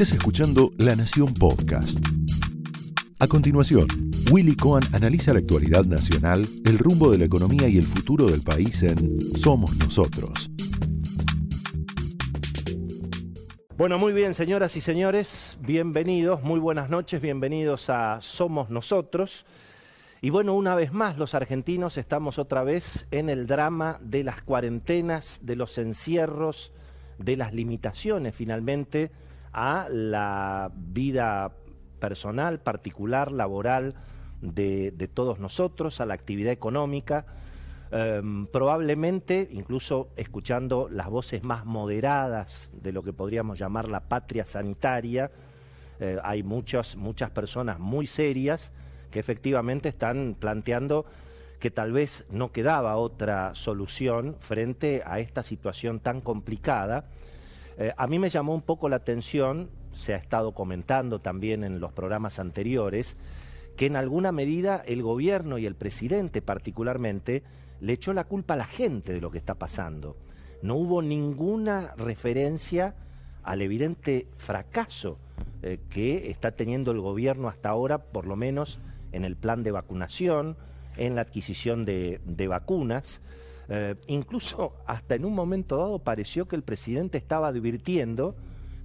Estás escuchando La Nación Podcast. A continuación, Willy Cohen analiza la actualidad nacional, el rumbo de la economía y el futuro del país en Somos Nosotros. Bueno, muy bien, señoras y señores, bienvenidos, muy buenas noches, bienvenidos a Somos Nosotros. Y bueno, una vez más los argentinos estamos otra vez en el drama de las cuarentenas, de los encierros, de las limitaciones finalmente a la vida personal, particular, laboral de, todos nosotros, a la actividad económica. Em, probablemente, incluso escuchando las voces más moderadas de lo que podríamos llamar la patria sanitaria, eh, hay muchas, muchas personas muy serias que efectivamente están planteando que tal vez no quedaba otra solución frente a esta situación tan complicada. Eh, a mí me llamó un poco la atención se ha estado comentando también en los programas anteriores, que en alguna medida el gobierno y el presidente particularmente le echó la culpa a la gente de lo que está pasando. No hubo ninguna referencia al evidente fracaso eh, que está teniendo el gobierno hasta ahora, por lo menos en el plan de vacunación, en la adquisición de, vacunas. Eh, incluso hasta en un momento dado pareció que el presidente estaba advirtiendo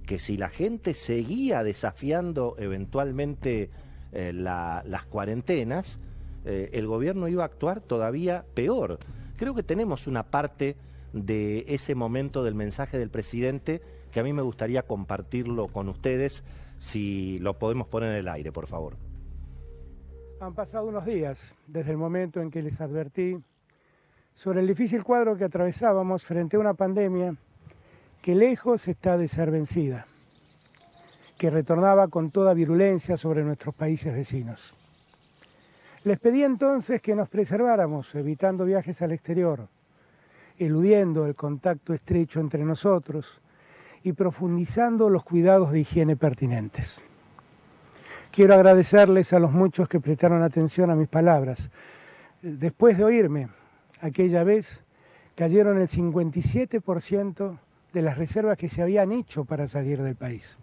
que si la gente seguía desafiando eventualmente eh, las cuarentenas, eh, el gobierno iba a actuar todavía peor. Creo que tenemos una parte de ese momento del mensaje del presidente que a mí me gustaría compartirlo con ustedes, si lo podemos poner en el aire, por favor. Han pasado unos días desde el momento en que les advertí sobre el difícil cuadro que atravesábamos frente a una pandemia que lejos está de ser vencida, que retornaba con toda virulencia sobre nuestros países vecinos. Les pedí entonces que nos preserváramos, evitando viajes al exterior, eludiendo el contacto estrecho entre nosotros y profundizando los cuidados de higiene pertinentes. Quiero agradecerles a los muchos que prestaron atención a mis palabras. Después de oírme, aquella vez cayeron el 57% de las reservas que se habían hecho para salir del país.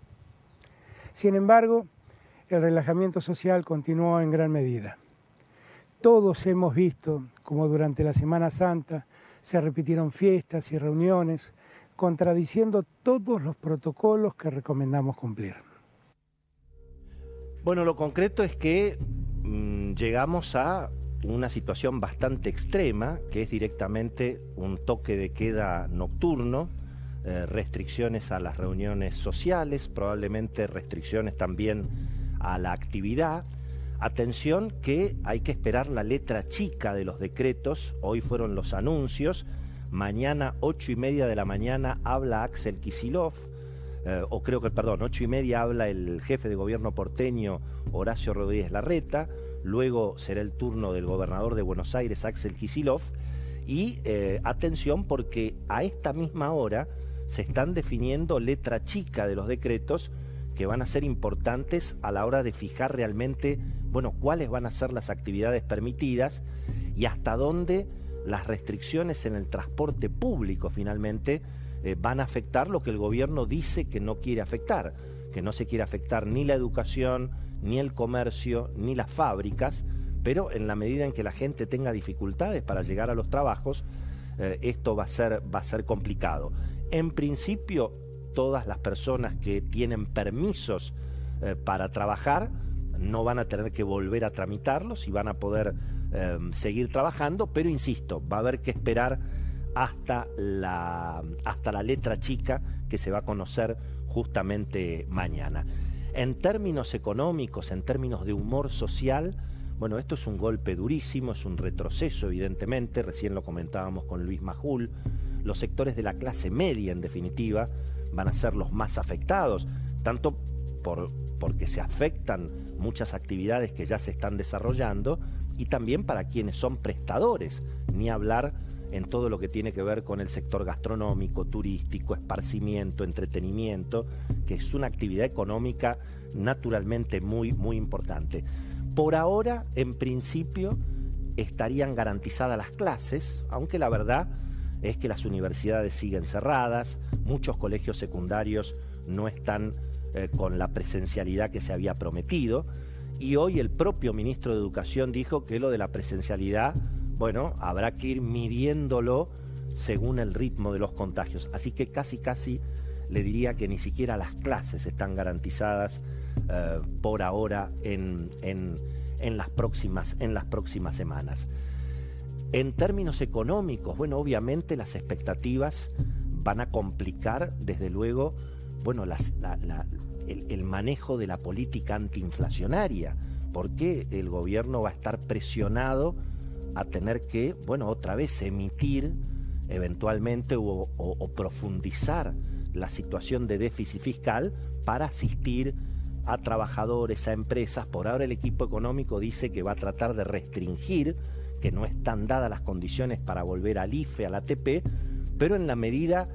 Sin embargo, el relajamiento social continuó en gran medida. Todos hemos visto como durante la Semana Santa se repitieron fiestas y reuniones, contradiciendo todos los protocolos que recomendamos cumplir. Bueno, lo concreto es que mm, llegamos a una situación bastante extrema, que es directamente un toque de queda nocturno, eh, restricciones a las reuniones sociales, probablemente restricciones también a la actividad. Atención que hay que esperar la letra chica de los decretos, hoy fueron los anuncios, mañana ocho y media de la mañana habla Axel Kisilov, eh, o creo que, perdón, ocho y media habla el jefe de gobierno porteño Horacio Rodríguez Larreta, luego será el turno del gobernador de Buenos Aires, Axel Kisilov, y eh, atención porque a esta misma hora se están definiendo letra chica de los decretos que van a ser importantes a la hora de fijar realmente, bueno, cuáles van a ser las actividades permitidas y hasta dónde las restricciones en el transporte público finalmente eh, van a afectar lo que el gobierno dice que no quiere afectar, que no se quiere afectar ni la educación, ni el comercio, ni las fábricas, pero en la medida en que la gente tenga dificultades para llegar a los trabajos, eh, esto va a, ser, va a ser complicado. En principio, todas las personas que tienen permisos eh, para trabajar no van a tener que volver a tramitarlos y van a poder seguir trabajando, pero insisto, va a haber que esperar hasta la, hasta la letra chica que se va a conocer justamente mañana. En términos económicos, en términos de humor social, bueno, esto es un golpe durísimo, es un retroceso evidentemente, recién lo comentábamos con Luis Majul, los sectores de la clase media en definitiva van a ser los más afectados, tanto por, porque se afectan muchas actividades que ya se están desarrollando y también para quienes son prestadores, ni hablar en todo lo que tiene que ver con el sector gastronómico, turístico, esparcimiento, entretenimiento, que es una actividad económica naturalmente muy, muy importante. Por ahora, en principio, estarían garantizadas las clases, aunque la verdad es que las universidades siguen cerradas, muchos colegios secundarios no están eh, con la presencialidad que se había prometido. Y hoy el propio ministro de Educación dijo que lo de la presencialidad, bueno, habrá que ir midiéndolo según el ritmo de los contagios. Así que casi, casi le diría que ni siquiera las clases están garantizadas eh, por ahora en, las próximas, en las próximas semanas. En términos económicos, bueno, obviamente las expectativas van a complicar, desde luego, bueno, el, manejo de la política antiinflacionaria, porque el gobierno va a estar presionado a tener que, bueno, otra vez emitir eventualmente o profundizar la situación de déficit fiscal para asistir a trabajadores, a empresas. Por ahora el equipo económico dice que va a tratar de restringir, que no están dadas las condiciones para volver al IFE, al ATP, pero en la medida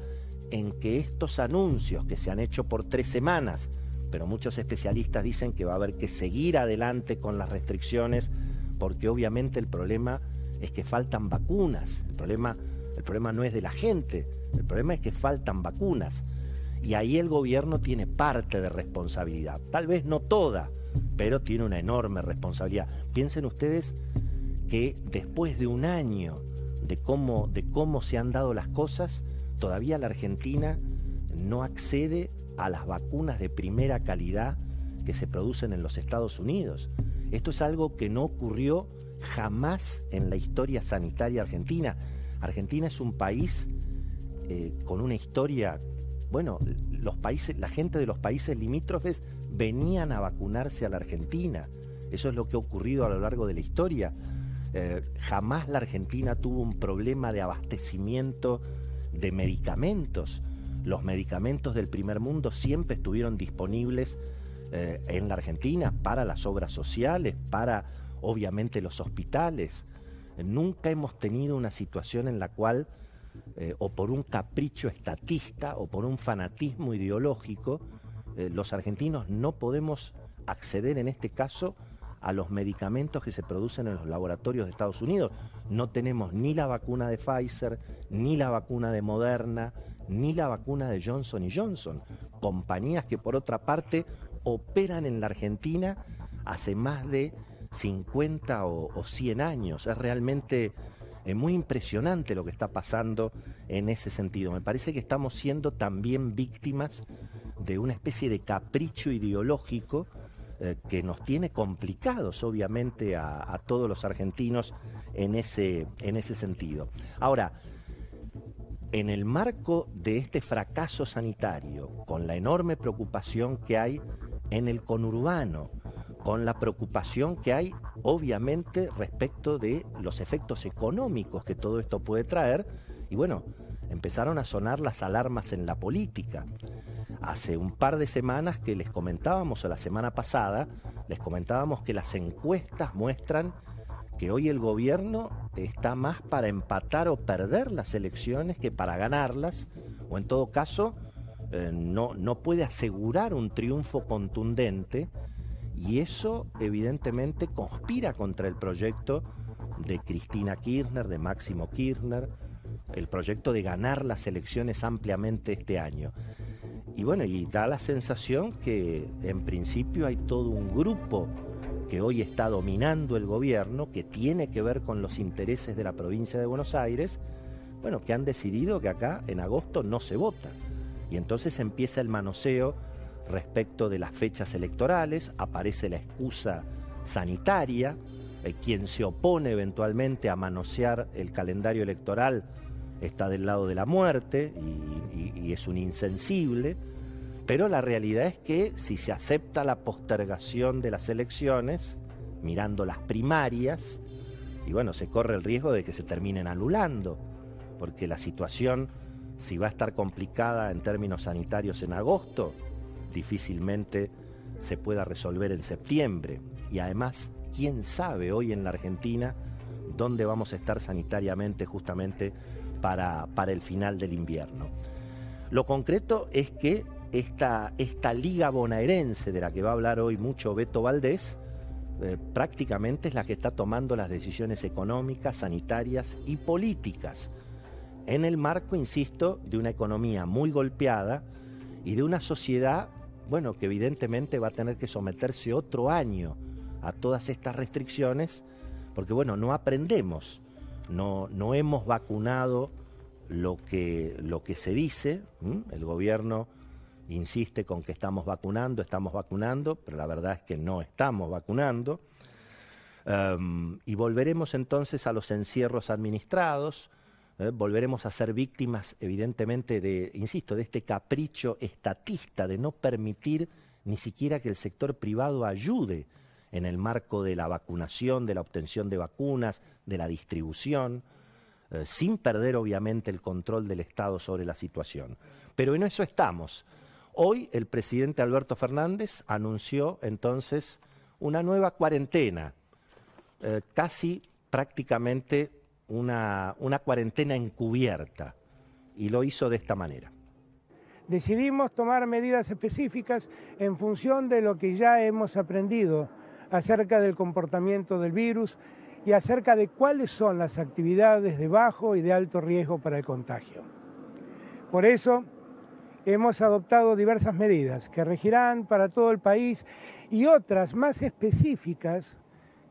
en que estos anuncios que se han hecho por tres semanas, pero muchos especialistas dicen que va a haber que seguir adelante con las restricciones, porque obviamente el problema es que faltan vacunas, el problema, el problema no es de la gente, el problema es que faltan vacunas. Y ahí el gobierno tiene parte de responsabilidad, tal vez no toda, pero tiene una enorme responsabilidad. Piensen ustedes que después de un año de cómo, de cómo se han dado las cosas, todavía la Argentina no accede a las vacunas de primera calidad que se producen en los Estados Unidos. Esto es algo que no ocurrió jamás en la historia sanitaria argentina. Argentina es un país eh, con una historia, bueno, los países, la gente de los países limítrofes venían a vacunarse a la Argentina. Eso es lo que ha ocurrido a lo largo de la historia. Eh, jamás la Argentina tuvo un problema de abastecimiento de medicamentos. Los medicamentos del primer mundo siempre estuvieron disponibles eh, en la Argentina para las obras sociales, para obviamente los hospitales. Nunca hemos tenido una situación en la cual, eh, o por un capricho estatista o por un fanatismo ideológico, eh, los argentinos no podemos acceder en este caso a los medicamentos que se producen en los laboratorios de Estados Unidos. No tenemos ni la vacuna de Pfizer, ni la vacuna de Moderna, ni la vacuna de Johnson Johnson. Compañías que por otra parte operan en la Argentina hace más de 50 o, 100 años. Es realmente es muy impresionante lo que está pasando en ese sentido. Me parece que estamos siendo también víctimas de una especie de capricho ideológico eh, que nos tiene complicados, obviamente, a, todos los argentinos en ese, en ese sentido. Ahora, en el marco de este fracaso sanitario, con la enorme preocupación que hay en el conurbano, con la preocupación que hay obviamente respecto de los efectos económicos que todo esto puede traer, y bueno, empezaron a sonar las alarmas en la política. Hace un par de semanas que les comentábamos, o la semana pasada, les comentábamos que las encuestas muestran que hoy el gobierno está más para empatar o perder las elecciones que para ganarlas, o en todo caso eh, no, no puede asegurar un triunfo contundente, y eso evidentemente conspira contra el proyecto de Cristina Kirchner, de Máximo Kirchner, el proyecto de ganar las elecciones ampliamente este año. Y bueno, y da la sensación que en principio hay todo un grupo que hoy está dominando el gobierno, que tiene que ver con los intereses de la provincia de Buenos Aires, bueno, que han decidido que acá en agosto no se vota. Y entonces empieza el manoseo respecto de las fechas electorales, aparece la excusa sanitaria, eh, quien se opone eventualmente a manosear el calendario electoral está del lado de la muerte y, es un insensible, pero la realidad es que si se acepta la postergación de las elecciones, mirando las primarias, y bueno, se corre el riesgo de que se terminen anulando, porque la situación, si va a estar complicada en términos sanitarios en agosto, difícilmente se pueda resolver en septiembre. Y además, ¿quién sabe hoy en la Argentina dónde vamos a estar sanitariamente justamente para, el final del invierno. Lo concreto es que esta, esta liga bonaerense de la que va a hablar hoy mucho Beto Valdés, eh, prácticamente es la que está tomando las decisiones económicas, sanitarias y políticas. En el marco, insisto, de una economía muy golpeada y de una sociedad, bueno, que evidentemente va a tener que someterse otro año a todas estas restricciones, porque bueno, no aprendemos, no, no hemos vacunado lo que, lo que se dice, el gobierno insiste con que estamos vacunando, estamos vacunando, pero la verdad es que no estamos vacunando. Em, y volveremos entonces a los encierros administrados, ¿eh? volveremos a ser víctimas, evidentemente, de, insisto, de este capricho estatista de no permitir ni siquiera que el sector privado ayude en el marco de la vacunación, de la obtención de vacunas, de la distribución, eh, sin perder obviamente el control del Estado sobre la situación. Pero en eso estamos. Hoy el presidente Alberto Fernández anunció entonces una nueva cuarentena eh, casi prácticamente una, una cuarentena encubierta y lo hizo de esta manera. Decidimos tomar medidas específicas en función de lo que ya hemos aprendido acerca del comportamiento del virus y acerca de cuáles son las actividades de bajo y de alto riesgo para el contagio. Por eso hemos adoptado diversas medidas que regirán para todo el país y otras más específicas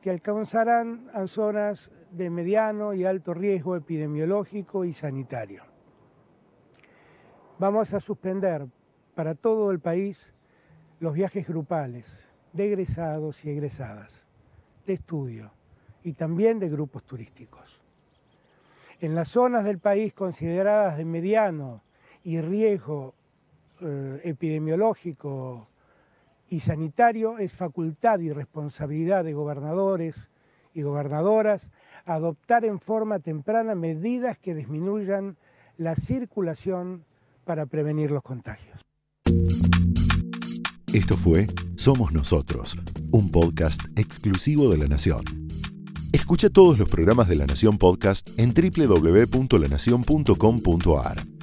que alcanzarán a zonas de mediano y alto riesgo epidemiológico y sanitario. Vamos a suspender para todo el país los viajes grupales de egresados y egresadas, de estudio y también de grupos turísticos. En las zonas del país consideradas de mediano y riesgo eh, epidemiológico y sanitario es facultad y responsabilidad de gobernadores y gobernadoras adoptar en forma temprana medidas que disminuyan la circulación para prevenir los contagios. Esto fue Somos Nosotros, un podcast exclusivo de La Nación. Escucha todos los programas de La Nación Podcast en www.lanacion.com.ar.